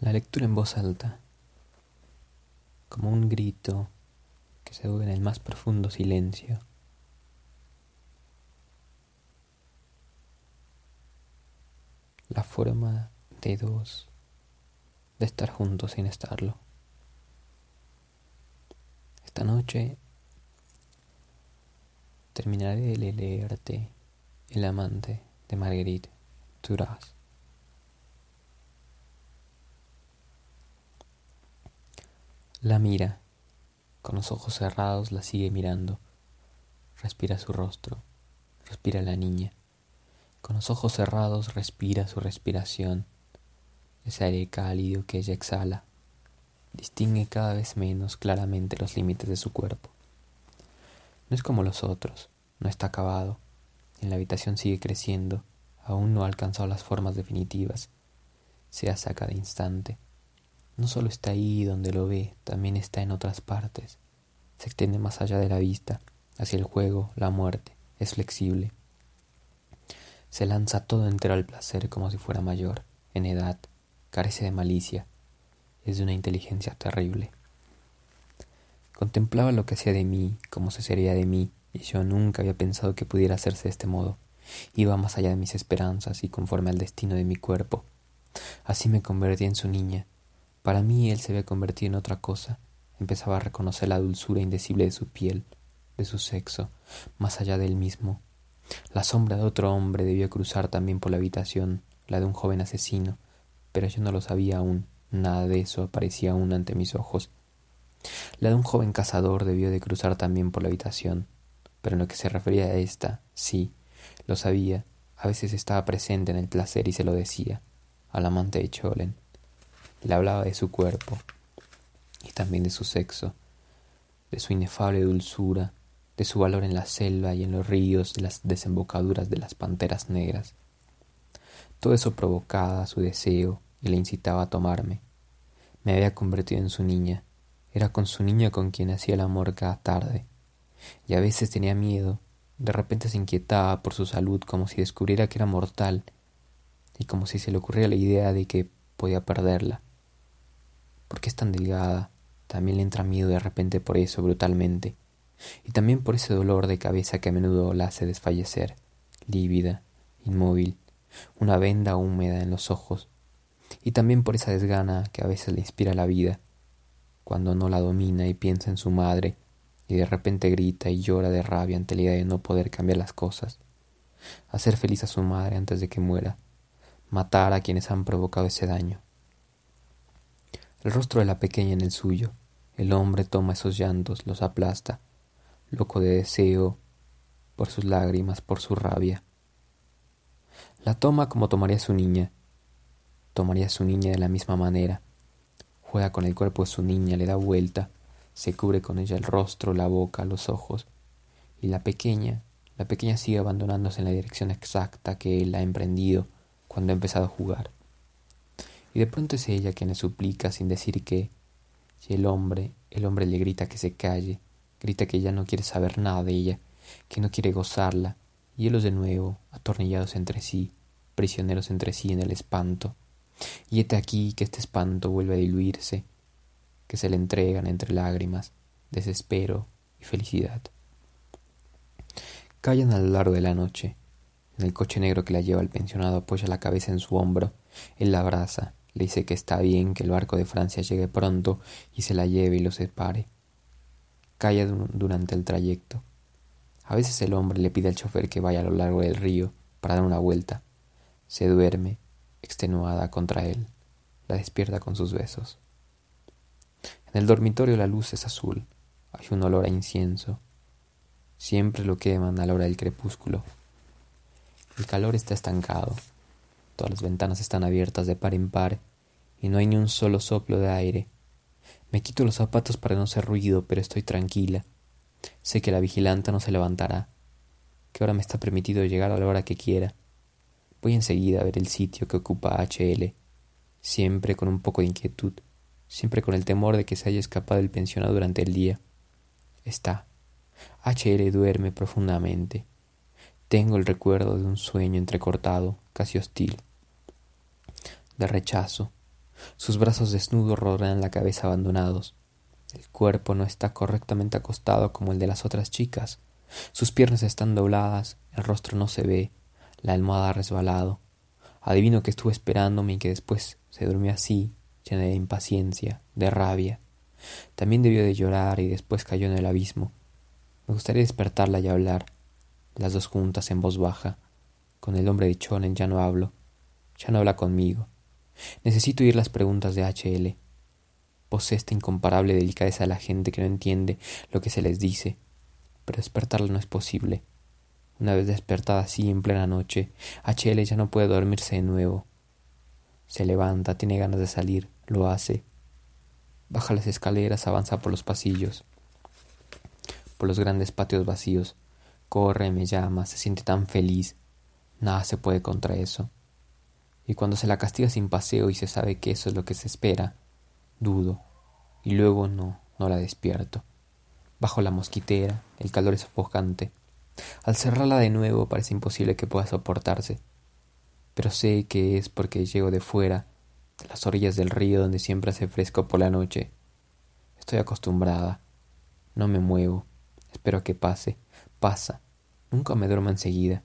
La lectura en voz alta, como un grito que se oye en el más profundo silencio. La forma de dos, de estar juntos sin estarlo. Esta noche terminaré de leerte El amante de Marguerite Duras. La mira, con los ojos cerrados la sigue mirando. Respira su rostro, respira la niña. Con los ojos cerrados respira su respiración, ese aire cálido que ella exhala. Distingue cada vez menos claramente los límites de su cuerpo. No es como los otros, no está acabado. En la habitación sigue creciendo, aún no ha alcanzado las formas definitivas. Se hace a cada instante no solo está ahí donde lo ve, también está en otras partes. Se extiende más allá de la vista, hacia el juego, la muerte, es flexible. Se lanza todo entero al placer como si fuera mayor, en edad, carece de malicia, es de una inteligencia terrible. Contemplaba lo que hacía de mí, como se sería de mí, y yo nunca había pensado que pudiera hacerse de este modo. Iba más allá de mis esperanzas y conforme al destino de mi cuerpo. Así me convertí en su niña, para mí él se había convertido en otra cosa. Empezaba a reconocer la dulzura indecible de su piel, de su sexo, más allá del mismo. La sombra de otro hombre debió cruzar también por la habitación, la de un joven asesino, pero yo no lo sabía aún, nada de eso aparecía aún ante mis ojos. La de un joven cazador debió de cruzar también por la habitación, pero en lo que se refería a esta, sí, lo sabía, a veces estaba presente en el placer y se lo decía, al amante de Cholen. Le hablaba de su cuerpo y también de su sexo, de su inefable dulzura, de su valor en la selva y en los ríos, de las desembocaduras de las panteras negras. Todo eso provocaba su deseo y le incitaba a tomarme. Me había convertido en su niña. Era con su niña con quien hacía el amor cada tarde. Y a veces tenía miedo. De repente se inquietaba por su salud como si descubriera que era mortal y como si se le ocurriera la idea de que podía perderla. ¿Por qué es tan delgada? También le entra miedo de repente por eso, brutalmente. Y también por ese dolor de cabeza que a menudo la hace desfallecer, lívida, inmóvil, una venda húmeda en los ojos. Y también por esa desgana que a veces le inspira la vida, cuando no la domina y piensa en su madre, y de repente grita y llora de rabia ante la idea de no poder cambiar las cosas, hacer feliz a su madre antes de que muera, matar a quienes han provocado ese daño el rostro de la pequeña en el suyo. El hombre toma esos llantos, los aplasta, loco de deseo, por sus lágrimas, por su rabia. La toma como tomaría su niña. Tomaría su niña de la misma manera. Juega con el cuerpo de su niña, le da vuelta, se cubre con ella el rostro, la boca, los ojos. Y la pequeña, la pequeña sigue abandonándose en la dirección exacta que él ha emprendido cuando ha empezado a jugar y de pronto es ella quien le suplica sin decir qué. Y el hombre, el hombre le grita que se calle, grita que ya no quiere saber nada de ella, que no quiere gozarla, y ellos de nuevo, atornillados entre sí, prisioneros entre sí en el espanto. Y hete aquí que este espanto vuelve a diluirse, que se le entregan entre lágrimas, desespero y felicidad. Callan a lo largo de la noche. En el coche negro que la lleva al pensionado apoya la cabeza en su hombro, él la abraza, le dice que está bien que el barco de Francia llegue pronto y se la lleve y lo separe. Calla durante el trayecto. A veces el hombre le pide al chofer que vaya a lo largo del río para dar una vuelta. Se duerme, extenuada contra él. La despierta con sus besos. En el dormitorio la luz es azul. Hay un olor a incienso. Siempre lo queman a la hora del crepúsculo. El calor está estancado. Todas las ventanas están abiertas de par en par y no hay ni un solo soplo de aire. Me quito los zapatos para no hacer ruido, pero estoy tranquila. Sé que la vigilanta no se levantará, que ahora me está permitido llegar a la hora que quiera. Voy enseguida a ver el sitio que ocupa HL, siempre con un poco de inquietud, siempre con el temor de que se haya escapado el pensionado durante el día. Está. HL duerme profundamente. Tengo el recuerdo de un sueño entrecortado, casi hostil, de rechazo. Sus brazos desnudos rodean la cabeza abandonados. El cuerpo no está correctamente acostado como el de las otras chicas. Sus piernas están dobladas, el rostro no se ve, la almohada ha resbalado. Adivino que estuvo esperándome y que después se durmió así, llena de impaciencia, de rabia. También debió de llorar y después cayó en el abismo. Me gustaría despertarla y hablar, las dos juntas en voz baja. Con el hombre de Chonen ya no hablo, ya no habla conmigo. Necesito oír las preguntas de H.L. Posee esta incomparable delicadeza de la gente que no entiende lo que se les dice, pero despertarla no es posible. Una vez despertada así en plena noche, H.L. ya no puede dormirse de nuevo. Se levanta, tiene ganas de salir, lo hace. Baja las escaleras, avanza por los pasillos, por los grandes patios vacíos, corre, me llama, se siente tan feliz. Nada se puede contra eso. Y cuando se la castiga sin paseo y se sabe que eso es lo que se espera, dudo, y luego no, no la despierto. Bajo la mosquitera, el calor es sofocante. Al cerrarla de nuevo parece imposible que pueda soportarse. Pero sé que es porque llego de fuera, de las orillas del río donde siempre hace fresco por la noche. Estoy acostumbrada. No me muevo. Espero que pase pasa. Nunca me duermo enseguida.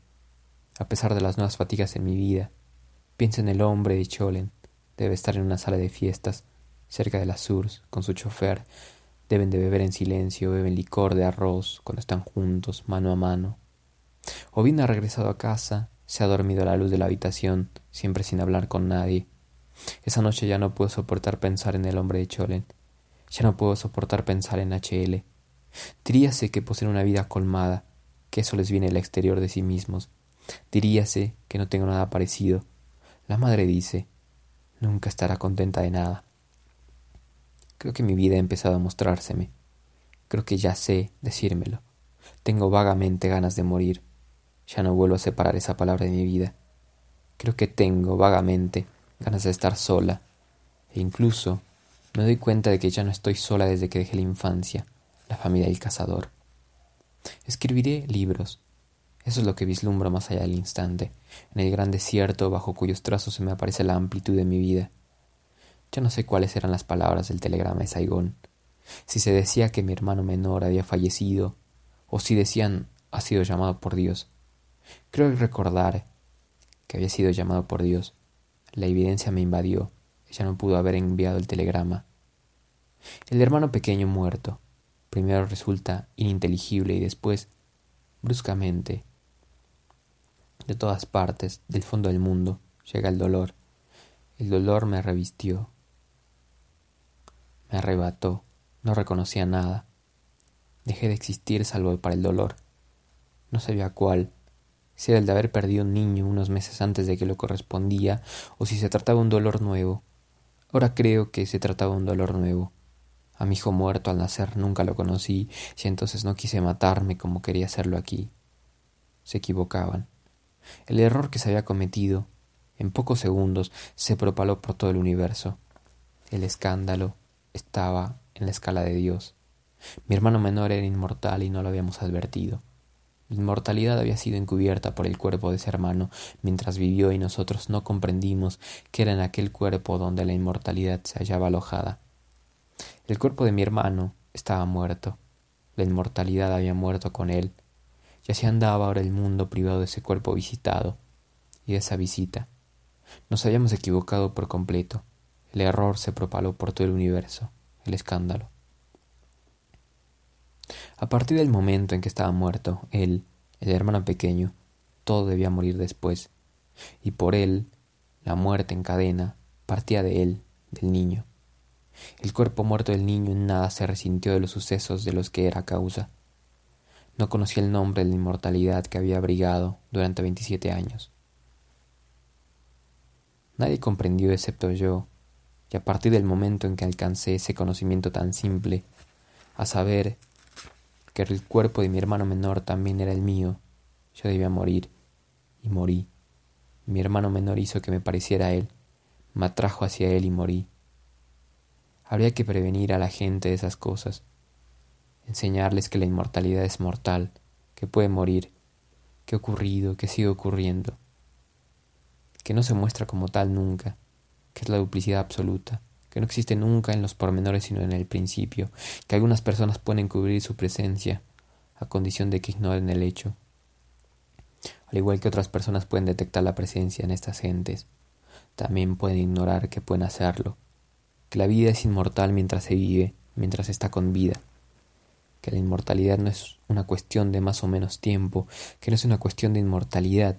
A pesar de las nuevas fatigas en mi vida, pienso en el hombre de Cholen. Debe estar en una sala de fiestas, cerca de la Surs, con su chofer. Deben de beber en silencio, beben licor de arroz cuando están juntos, mano a mano. O bien ha regresado a casa, se ha dormido a la luz de la habitación, siempre sin hablar con nadie. Esa noche ya no puedo soportar pensar en el hombre de Cholen. Ya no puedo soportar pensar en HL. Diríase que poseen una vida colmada, que eso les viene del exterior de sí mismos. Diríase que no tengo nada parecido. La madre dice, nunca estará contenta de nada. Creo que mi vida ha empezado a mostrárseme. Creo que ya sé decírmelo. Tengo vagamente ganas de morir. Ya no vuelvo a separar esa palabra de mi vida. Creo que tengo vagamente ganas de estar sola. E incluso me doy cuenta de que ya no estoy sola desde que dejé la infancia la familia del cazador. Escribiré libros. Eso es lo que vislumbro más allá del instante, en el gran desierto bajo cuyos trazos se me aparece la amplitud de mi vida. Yo no sé cuáles eran las palabras del telegrama de Saigón, si se decía que mi hermano menor había fallecido, o si decían ha sido llamado por Dios. Creo recordar que había sido llamado por Dios. La evidencia me invadió. Ella no pudo haber enviado el telegrama. El hermano pequeño muerto. Primero resulta ininteligible y después, bruscamente, de todas partes, del fondo del mundo, llega el dolor. El dolor me revistió, me arrebató, no reconocía nada. Dejé de existir salvo para el dolor. No sabía cuál, si era el de haber perdido un niño unos meses antes de que lo correspondía, o si se trataba de un dolor nuevo. Ahora creo que se trataba de un dolor nuevo. A mi hijo muerto al nacer nunca lo conocí, y entonces no quise matarme como quería hacerlo aquí. Se equivocaban. El error que se había cometido, en pocos segundos, se propaló por todo el universo. El escándalo estaba en la escala de Dios. Mi hermano menor era inmortal y no lo habíamos advertido. La inmortalidad había sido encubierta por el cuerpo de ese hermano mientras vivió y nosotros no comprendimos que era en aquel cuerpo donde la inmortalidad se hallaba alojada. El cuerpo de mi hermano estaba muerto. La inmortalidad había muerto con él. Y así andaba ahora el mundo privado de ese cuerpo visitado y de esa visita. Nos habíamos equivocado por completo. El error se propaló por todo el universo, el escándalo. A partir del momento en que estaba muerto, él, el hermano pequeño, todo debía morir después, y por él, la muerte en cadena, partía de él, del niño. El cuerpo muerto del niño en nada se resintió de los sucesos de los que era causa. No conocía el nombre de la inmortalidad que había abrigado durante veintisiete años. Nadie comprendió excepto yo, y a partir del momento en que alcancé ese conocimiento tan simple, a saber que el cuerpo de mi hermano menor también era el mío, yo debía morir, y morí. Mi hermano menor hizo que me pareciera a él, me atrajo hacia él y morí. Habría que prevenir a la gente de esas cosas, enseñarles que la inmortalidad es mortal, que puede morir, que ha ocurrido, que sigue ocurriendo, que no se muestra como tal nunca, que es la duplicidad absoluta, que no existe nunca en los pormenores sino en el principio, que algunas personas pueden cubrir su presencia, a condición de que ignoren el hecho, al igual que otras personas pueden detectar la presencia en estas gentes, también pueden ignorar que pueden hacerlo, que la vida es inmortal mientras se vive, mientras está con vida, que la inmortalidad no es una cuestión de más o menos tiempo, que no es una cuestión de inmortalidad,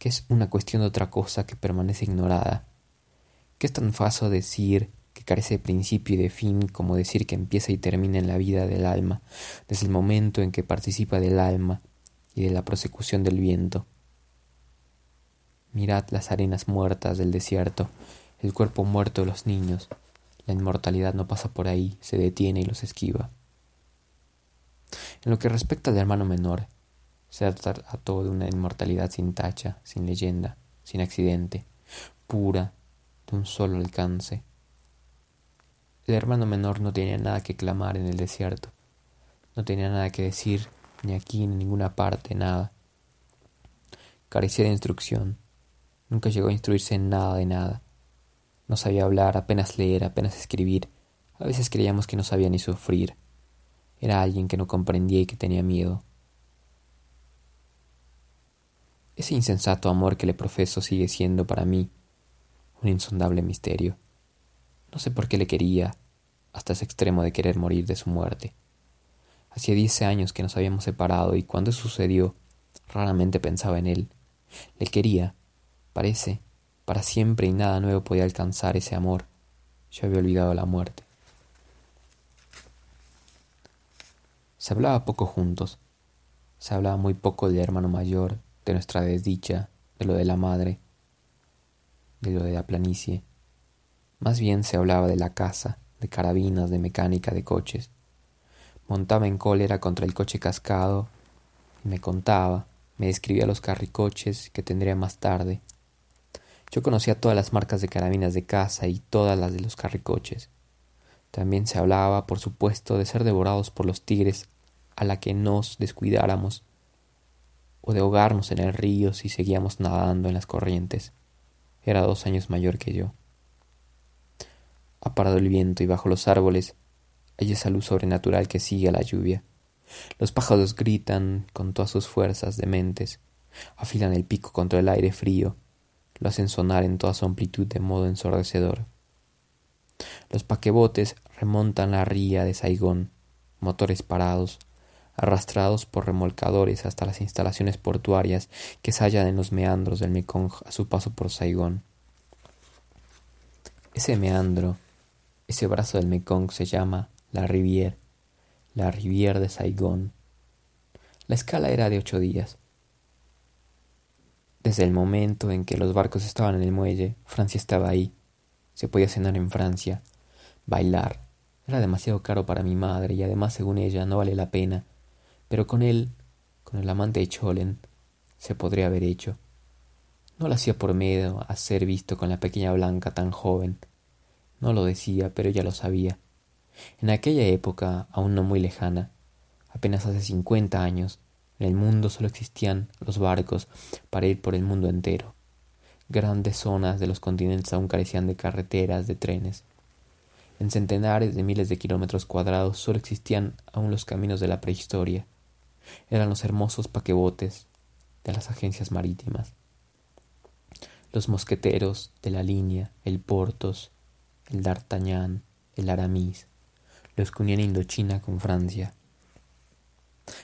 que es una cuestión de otra cosa que permanece ignorada, que es tan fácil decir que carece de principio y de fin como decir que empieza y termina en la vida del alma, desde el momento en que participa del alma y de la prosecución del viento. Mirad las arenas muertas del desierto, el cuerpo muerto de los niños. La inmortalidad no pasa por ahí, se detiene y los esquiva. En lo que respecta al hermano menor, se trató de una inmortalidad sin tacha, sin leyenda, sin accidente, pura, de un solo alcance. El hermano menor no tenía nada que clamar en el desierto, no tenía nada que decir, ni aquí ni en ninguna parte, nada. Carecía de instrucción, nunca llegó a instruirse en nada de nada. No sabía hablar, apenas leer, apenas escribir. A veces creíamos que no sabía ni sufrir. Era alguien que no comprendía y que tenía miedo. Ese insensato amor que le profeso sigue siendo para mí un insondable misterio. No sé por qué le quería, hasta ese extremo de querer morir de su muerte. Hacía diez años que nos habíamos separado y cuando sucedió, raramente pensaba en él. Le quería, parece, para siempre y nada nuevo podía alcanzar ese amor. Yo había olvidado la muerte. Se hablaba poco juntos. Se hablaba muy poco del hermano mayor, de nuestra desdicha, de lo de la madre, de lo de la planicie. Más bien se hablaba de la casa, de carabinas, de mecánica, de coches. Montaba en cólera contra el coche cascado y me contaba, me describía los carricoches que tendría más tarde, yo conocía todas las marcas de carabinas de casa y todas las de los carricoches. También se hablaba, por supuesto, de ser devorados por los tigres a la que nos descuidáramos, o de ahogarnos en el río si seguíamos nadando en las corrientes. Era dos años mayor que yo. Ha parado el viento y bajo los árboles hay esa luz sobrenatural que sigue a la lluvia. Los pájaros gritan con todas sus fuerzas dementes, afilan el pico contra el aire frío, lo hacen sonar en toda su amplitud de modo ensordecedor. Los paquebotes remontan la ría de Saigón, motores parados, arrastrados por remolcadores hasta las instalaciones portuarias que se hallan en los meandros del Mekong a su paso por Saigón. Ese meandro, ese brazo del Mekong se llama la Rivière, la Rivière de Saigón. La escala era de ocho días. Desde el momento en que los barcos estaban en el muelle, Francia estaba ahí. Se podía cenar en Francia, bailar. Era demasiado caro para mi madre y además, según ella, no vale la pena. Pero con él, con el amante de Cholen, se podría haber hecho. No lo hacía por miedo a ser visto con la pequeña Blanca tan joven. No lo decía, pero ella lo sabía. En aquella época, aún no muy lejana, apenas hace cincuenta años, en el mundo solo existían los barcos para ir por el mundo entero. Grandes zonas de los continentes aún carecían de carreteras, de trenes. En centenares de miles de kilómetros cuadrados solo existían aún los caminos de la prehistoria. Eran los hermosos paquebotes de las agencias marítimas. Los mosqueteros de la línea, el Portos, el D'Artagnan, el Aramis, los que unían Indochina con Francia,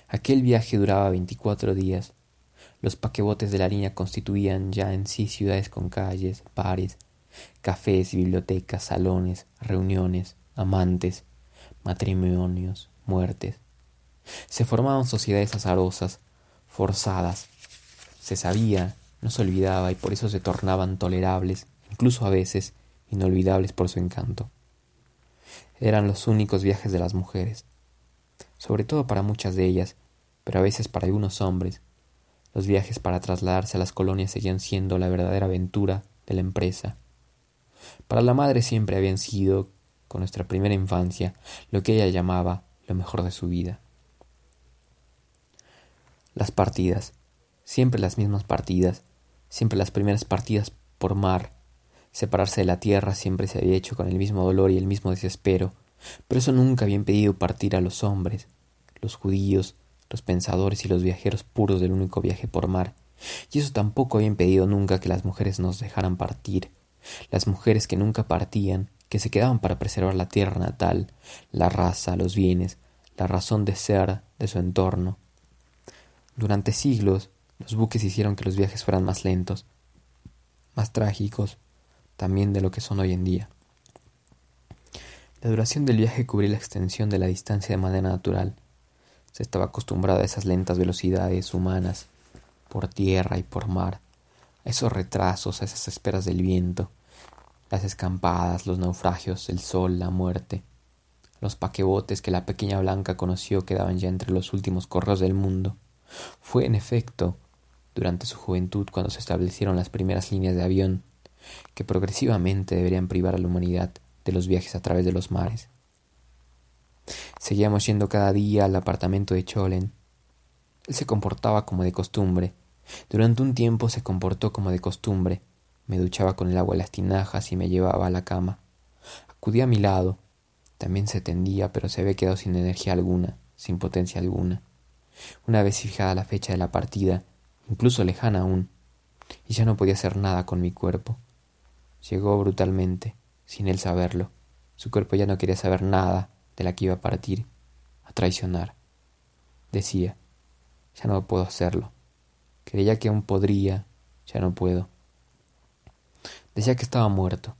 Aquel viaje duraba veinticuatro días. Los paquebotes de la línea constituían ya en sí ciudades con calles, bares, cafés, bibliotecas, salones, reuniones, amantes, matrimonios, muertes. Se formaban sociedades azarosas, forzadas. Se sabía, no se olvidaba y por eso se tornaban tolerables, incluso a veces inolvidables por su encanto. Eran los únicos viajes de las mujeres, sobre todo para muchas de ellas, pero a veces para algunos hombres. Los viajes para trasladarse a las colonias seguían siendo la verdadera aventura de la empresa. Para la madre siempre habían sido, con nuestra primera infancia, lo que ella llamaba lo mejor de su vida. Las partidas, siempre las mismas partidas, siempre las primeras partidas por mar. Separarse de la tierra siempre se había hecho con el mismo dolor y el mismo desespero, pero eso nunca había impedido partir a los hombres, los judíos, los pensadores y los viajeros puros del único viaje por mar, y eso tampoco había impedido nunca que las mujeres nos dejaran partir, las mujeres que nunca partían, que se quedaban para preservar la tierra natal, la raza, los bienes, la razón de ser de su entorno. Durante siglos, los buques hicieron que los viajes fueran más lentos, más trágicos, también de lo que son hoy en día. La duración del viaje cubría la extensión de la distancia de manera natural. Se estaba acostumbrado a esas lentas velocidades humanas, por tierra y por mar, a esos retrasos, a esas esperas del viento, las escampadas, los naufragios, el sol, la muerte, los paquebotes que la pequeña Blanca conoció quedaban ya entre los últimos correos del mundo. Fue, en efecto, durante su juventud cuando se establecieron las primeras líneas de avión, que progresivamente deberían privar a la humanidad de los viajes a través de los mares. Seguíamos yendo cada día al apartamento de Cholen. Él se comportaba como de costumbre. Durante un tiempo se comportó como de costumbre. Me duchaba con el agua de las tinajas y me llevaba a la cama. Acudía a mi lado. También se tendía, pero se había quedado sin energía alguna, sin potencia alguna. Una vez fijada la fecha de la partida, incluso lejana aún, y ya no podía hacer nada con mi cuerpo. Llegó brutalmente, sin él saberlo. Su cuerpo ya no quería saber nada de la que iba a partir, a traicionar. Decía, ya no puedo hacerlo. Creía que aún podría, ya no puedo. Decía que estaba muerto.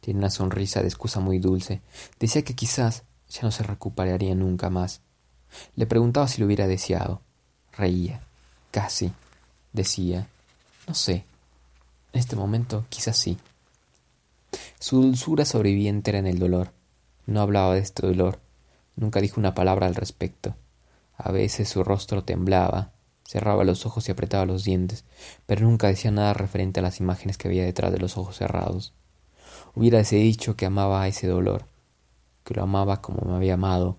Tiene una sonrisa de excusa muy dulce. Decía que quizás ya no se recuperaría nunca más. Le preguntaba si lo hubiera deseado. Reía. Casi. Decía. No sé. En este momento quizás sí. Su dulzura sobreviviente era en el dolor. No hablaba de este dolor. Nunca dijo una palabra al respecto. A veces su rostro temblaba, cerraba los ojos y apretaba los dientes, pero nunca decía nada referente a las imágenes que había detrás de los ojos cerrados. Hubiérase dicho que amaba a ese dolor, que lo amaba como me había amado,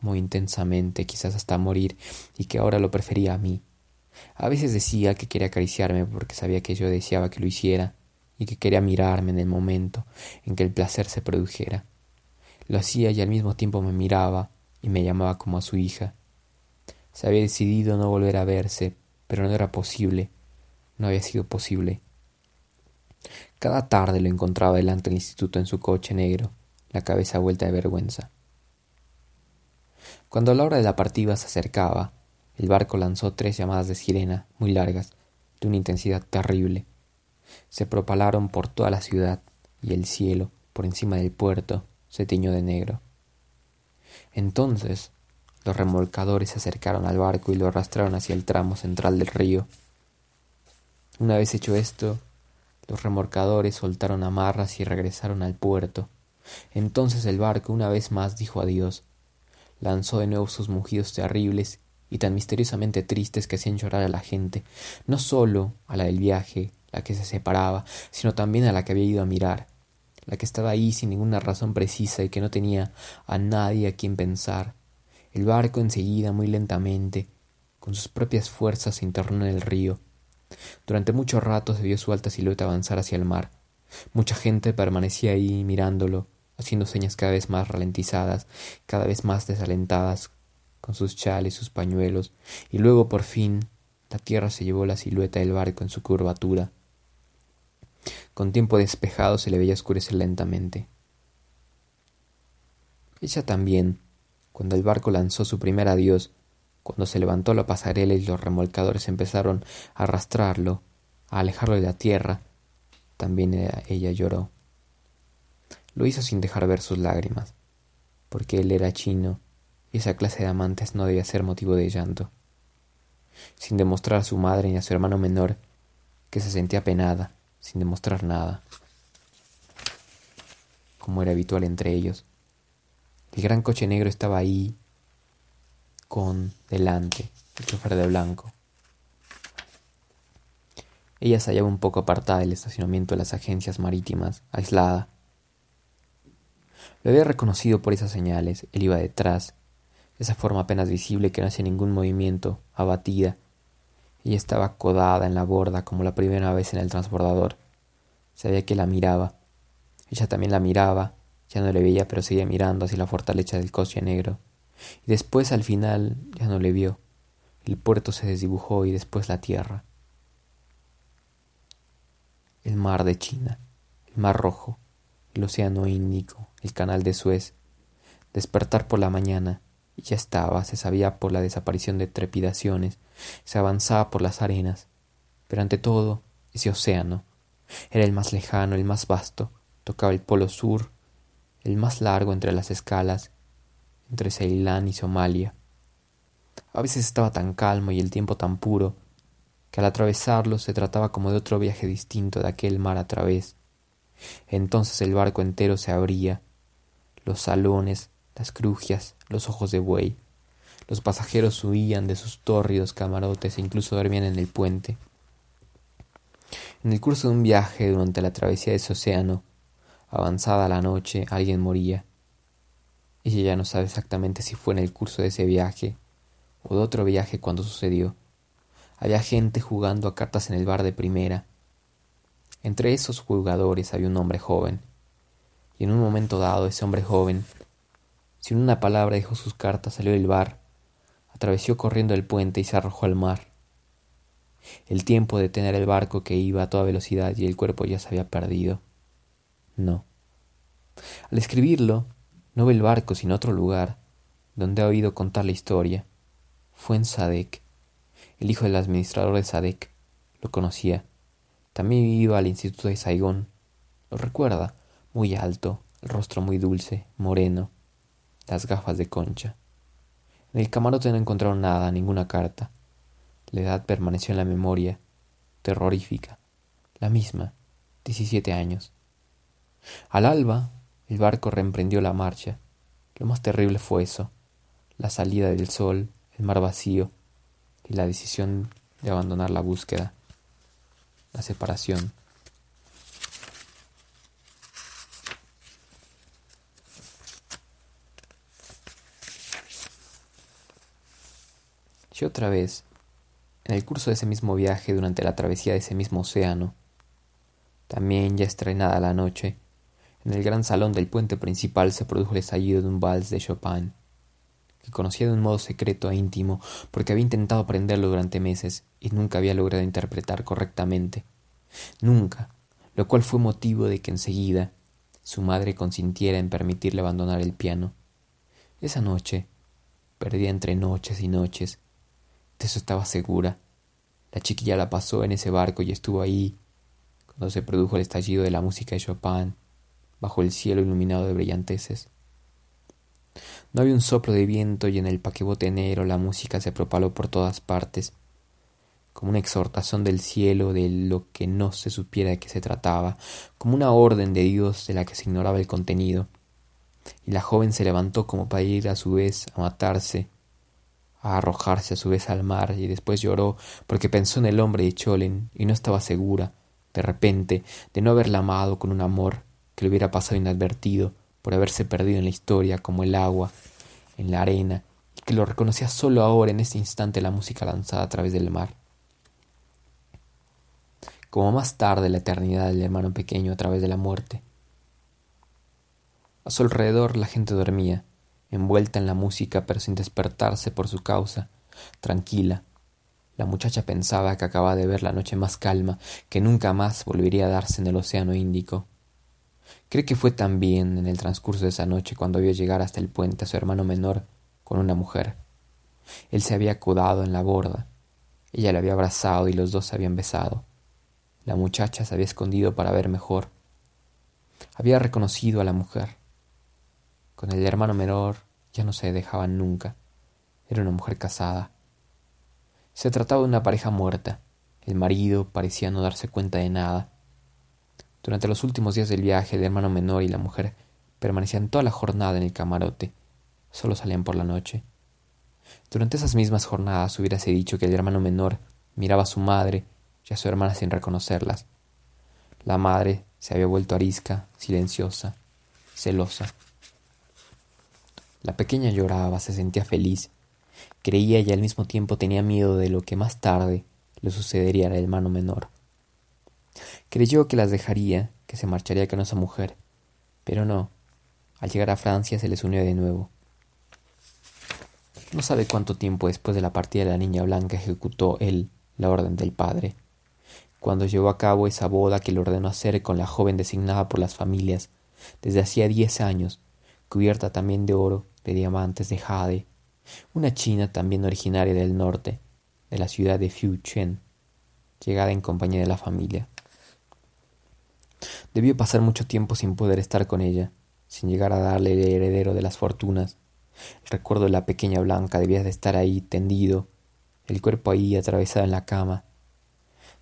muy intensamente, quizás hasta morir, y que ahora lo prefería a mí. A veces decía que quería acariciarme porque sabía que yo deseaba que lo hiciera, y que quería mirarme en el momento en que el placer se produjera. Lo hacía y al mismo tiempo me miraba y me llamaba como a su hija. Se había decidido no volver a verse, pero no era posible, no había sido posible. Cada tarde lo encontraba delante del instituto en su coche negro, la cabeza vuelta de vergüenza. Cuando la hora de la partida se acercaba, el barco lanzó tres llamadas de sirena muy largas, de una intensidad terrible. Se propalaron por toda la ciudad y el cielo, por encima del puerto, se tiñó de negro. Entonces los remolcadores se acercaron al barco y lo arrastraron hacia el tramo central del río. Una vez hecho esto, los remolcadores soltaron amarras y regresaron al puerto. Entonces el barco una vez más dijo adiós lanzó de nuevo sus mugidos terribles y tan misteriosamente tristes que hacían llorar a la gente, no sólo a la del viaje, la que se separaba, sino también a la que había ido a mirar, la que estaba ahí sin ninguna razón precisa y que no tenía a nadie a quien pensar. El barco enseguida, muy lentamente, con sus propias fuerzas, se internó en el río. Durante mucho rato se vio su alta silueta avanzar hacia el mar. Mucha gente permanecía ahí mirándolo, haciendo señas cada vez más ralentizadas, cada vez más desalentadas, con sus chales, sus pañuelos, y luego por fin la tierra se llevó la silueta del barco en su curvatura. Con tiempo despejado se le veía oscurecer lentamente. Ella también, cuando el barco lanzó su primer adiós, cuando se levantó la pasarela y los remolcadores empezaron a arrastrarlo, a alejarlo de la tierra, también ella lloró. Lo hizo sin dejar ver sus lágrimas, porque él era chino y esa clase de amantes no debía ser motivo de llanto. Sin demostrar a su madre ni a su hermano menor que se sentía penada, sin demostrar nada. como era habitual entre ellos. El gran coche negro estaba ahí, con delante el chofer de blanco. Ella se hallaba un poco apartada del estacionamiento de las agencias marítimas, aislada. Lo había reconocido por esas señales. Él iba detrás, esa forma apenas visible que no hacía ningún movimiento, abatida. Ella estaba codada en la borda como la primera vez en el transbordador. Sabía que la miraba. Ella también la miraba. Ya no le veía, pero seguía mirando hacia la fortaleza del coche negro. Y después, al final, ya no le vio. El puerto se desdibujó y después la tierra. El mar de China, el mar rojo, el océano Índico, el canal de Suez. Despertar por la mañana, y ya estaba, se sabía por la desaparición de trepidaciones, se avanzaba por las arenas, pero ante todo ese océano era el más lejano, el más vasto, tocaba el polo sur, el más largo entre las escalas, entre Ceilán y Somalia. A veces estaba tan calmo y el tiempo tan puro, que al atravesarlo se trataba como de otro viaje distinto de aquel mar a través. Entonces el barco entero se abría, los salones, las crujias, los ojos de buey. Los pasajeros huían de sus tórridos camarotes e incluso dormían en el puente. En el curso de un viaje durante la travesía de ese océano, avanzada la noche, alguien moría. Ella ya no sabe exactamente si fue en el curso de ese viaje o de otro viaje cuando sucedió. Había gente jugando a cartas en el bar de primera. Entre esos jugadores había un hombre joven, y en un momento dado ese hombre joven sin una palabra dejó sus cartas, salió del bar, atravesó corriendo el puente y se arrojó al mar. El tiempo de tener el barco que iba a toda velocidad y el cuerpo ya se había perdido. No. Al escribirlo, no ve el barco sino otro lugar, donde ha oído contar la historia. Fue en Sadek. El hijo del administrador de Sadek lo conocía. También iba al instituto de Saigón. Lo recuerda, muy alto, el rostro muy dulce, moreno, las gafas de concha. En el camarote no encontraron nada, ninguna carta. La edad permaneció en la memoria, terrorífica, la misma, diecisiete años. Al alba, el barco reemprendió la marcha. Lo más terrible fue eso, la salida del sol, el mar vacío y la decisión de abandonar la búsqueda, la separación. Y otra vez, en el curso de ese mismo viaje, durante la travesía de ese mismo océano, también ya estrenada la noche, en el gran salón del puente principal se produjo el estallido de un vals de Chopin, que conocía de un modo secreto e íntimo porque había intentado aprenderlo durante meses y nunca había logrado interpretar correctamente. Nunca, lo cual fue motivo de que enseguida su madre consintiera en permitirle abandonar el piano. Esa noche, perdida entre noches y noches, de eso estaba segura. La chiquilla la pasó en ese barco y estuvo ahí cuando se produjo el estallido de la música de Chopin bajo el cielo iluminado de brillanteces. No había un soplo de viento y en el paquebote negro la música se propaló por todas partes, como una exhortación del cielo de lo que no se supiera de qué se trataba, como una orden de Dios de la que se ignoraba el contenido. Y la joven se levantó como para ir a su vez a matarse a arrojarse a su vez al mar y después lloró porque pensó en el hombre de Cholen y no estaba segura, de repente, de no haberla amado con un amor que le hubiera pasado inadvertido por haberse perdido en la historia como el agua, en la arena, y que lo reconocía solo ahora en este instante la música lanzada a través del mar. Como más tarde la eternidad del hermano pequeño a través de la muerte. A su alrededor la gente dormía, envuelta en la música pero sin despertarse por su causa, tranquila. La muchacha pensaba que acababa de ver la noche más calma, que nunca más volvería a darse en el océano Índico. Cree que fue también en el transcurso de esa noche cuando vio llegar hasta el puente a su hermano menor con una mujer. Él se había acudado en la borda, ella le había abrazado y los dos se habían besado. La muchacha se había escondido para ver mejor. Había reconocido a la mujer. Con el hermano menor ya no se dejaban nunca. Era una mujer casada. Se trataba de una pareja muerta. El marido parecía no darse cuenta de nada. Durante los últimos días del viaje, el hermano menor y la mujer permanecían toda la jornada en el camarote, solo salían por la noche. Durante esas mismas jornadas hubiérase dicho que el hermano menor miraba a su madre y a su hermana sin reconocerlas. La madre se había vuelto arisca, silenciosa, celosa. La pequeña lloraba, se sentía feliz, creía y al mismo tiempo tenía miedo de lo que más tarde le sucedería al hermano menor. Creyó que las dejaría, que se marcharía con esa mujer, pero no. Al llegar a Francia se les unió de nuevo. No sabe cuánto tiempo después de la partida de la niña blanca ejecutó él la orden del padre, cuando llevó a cabo esa boda que le ordenó hacer con la joven designada por las familias desde hacía diez años, cubierta también de oro, de diamantes, de jade, una china también originaria del norte, de la ciudad de Chen, llegada en compañía de la familia. Debió pasar mucho tiempo sin poder estar con ella, sin llegar a darle el heredero de las fortunas, el recuerdo de la pequeña Blanca debía de estar ahí tendido, el cuerpo ahí atravesado en la cama.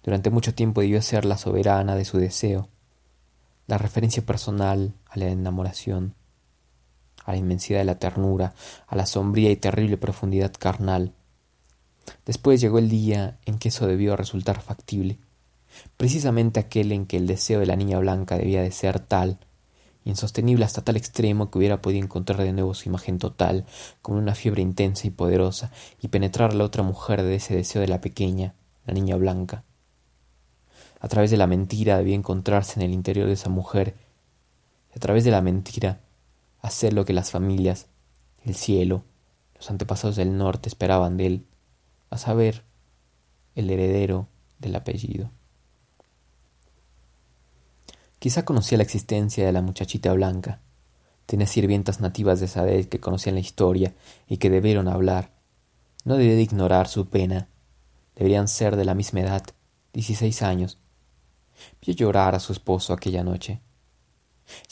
Durante mucho tiempo debió ser la soberana de su deseo, la referencia personal a la enamoración, a la inmensidad de la ternura, a la sombría y terrible profundidad carnal. Después llegó el día en que eso debió resultar factible, precisamente aquel en que el deseo de la niña blanca debía de ser tal insostenible hasta tal extremo que hubiera podido encontrar de nuevo su imagen total, como una fiebre intensa y poderosa, y penetrar a la otra mujer de ese deseo de la pequeña, la niña blanca. A través de la mentira debía encontrarse en el interior de esa mujer, a través de la mentira hacer lo que las familias, el cielo, los antepasados del norte esperaban de él, a saber, el heredero del apellido. Quizá conocía la existencia de la muchachita blanca. Tenía sirvientas nativas de Sadek que conocían la historia y que debieron hablar. No debía de ignorar su pena. Deberían ser de la misma edad, dieciséis años. Vio llorar a su esposo aquella noche.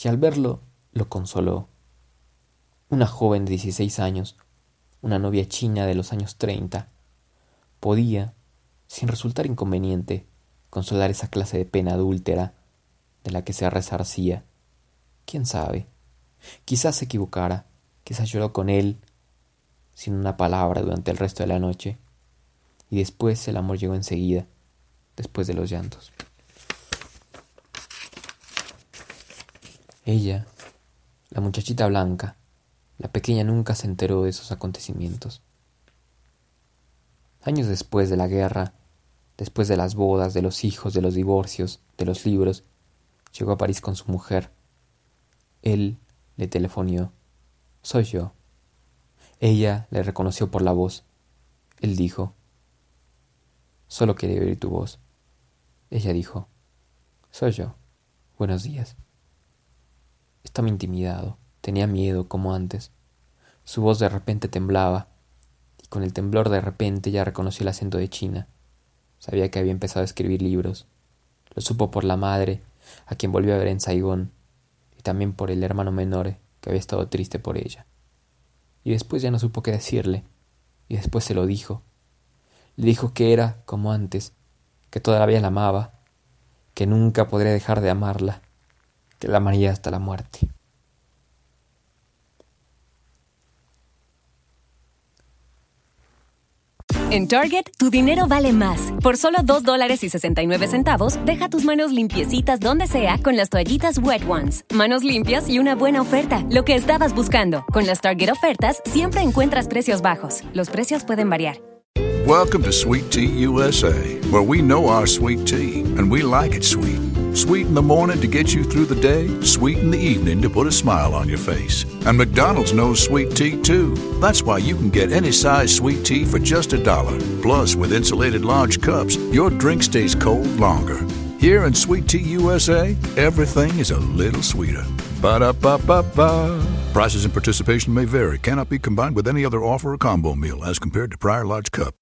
Y al verlo, lo consoló. Una joven de dieciséis años, una novia china de los años treinta, podía, sin resultar inconveniente, consolar esa clase de pena adúltera de la que se resarcía. ¿Quién sabe? Quizás se equivocara, quizás lloró con él sin una palabra durante el resto de la noche, y después el amor llegó enseguida, después de los llantos. Ella, la muchachita blanca, la pequeña nunca se enteró de esos acontecimientos. Años después de la guerra, después de las bodas, de los hijos, de los divorcios, de los libros, Llegó a París con su mujer. Él le telefonió. Soy yo. Ella le reconoció por la voz. Él dijo. Solo quería oír tu voz. Ella dijo. Soy yo. Buenos días. Estaba intimidado. Tenía miedo, como antes. Su voz de repente temblaba, y con el temblor de repente ya reconoció el acento de China. Sabía que había empezado a escribir libros. Lo supo por la madre a quien volvió a ver en Saigón, y también por el hermano menor que había estado triste por ella. Y después ya no supo qué decirle, y después se lo dijo. Le dijo que era como antes, que todavía la amaba, que nunca podría dejar de amarla, que la amaría hasta la muerte. En Target, tu dinero vale más. Por solo 2 dólares y 69 centavos, deja tus manos limpiecitas donde sea con las toallitas Wet Ones. Manos limpias y una buena oferta. Lo que estabas buscando. Con las Target ofertas, siempre encuentras precios bajos. Los precios pueden variar. Welcome to Sweet Tea USA, where we know our sweet tea and we like it sweet. Sweet in the morning to get you through the day, sweet in the evening to put a smile on your face. And McDonald's knows sweet tea too. That's why you can get any size sweet tea for just a dollar. Plus, with insulated large cups, your drink stays cold longer. Here in Sweet Tea USA, everything is a little sweeter. Ba da ba ba ba. Prices and participation may vary, cannot be combined with any other offer or combo meal as compared to prior large cup.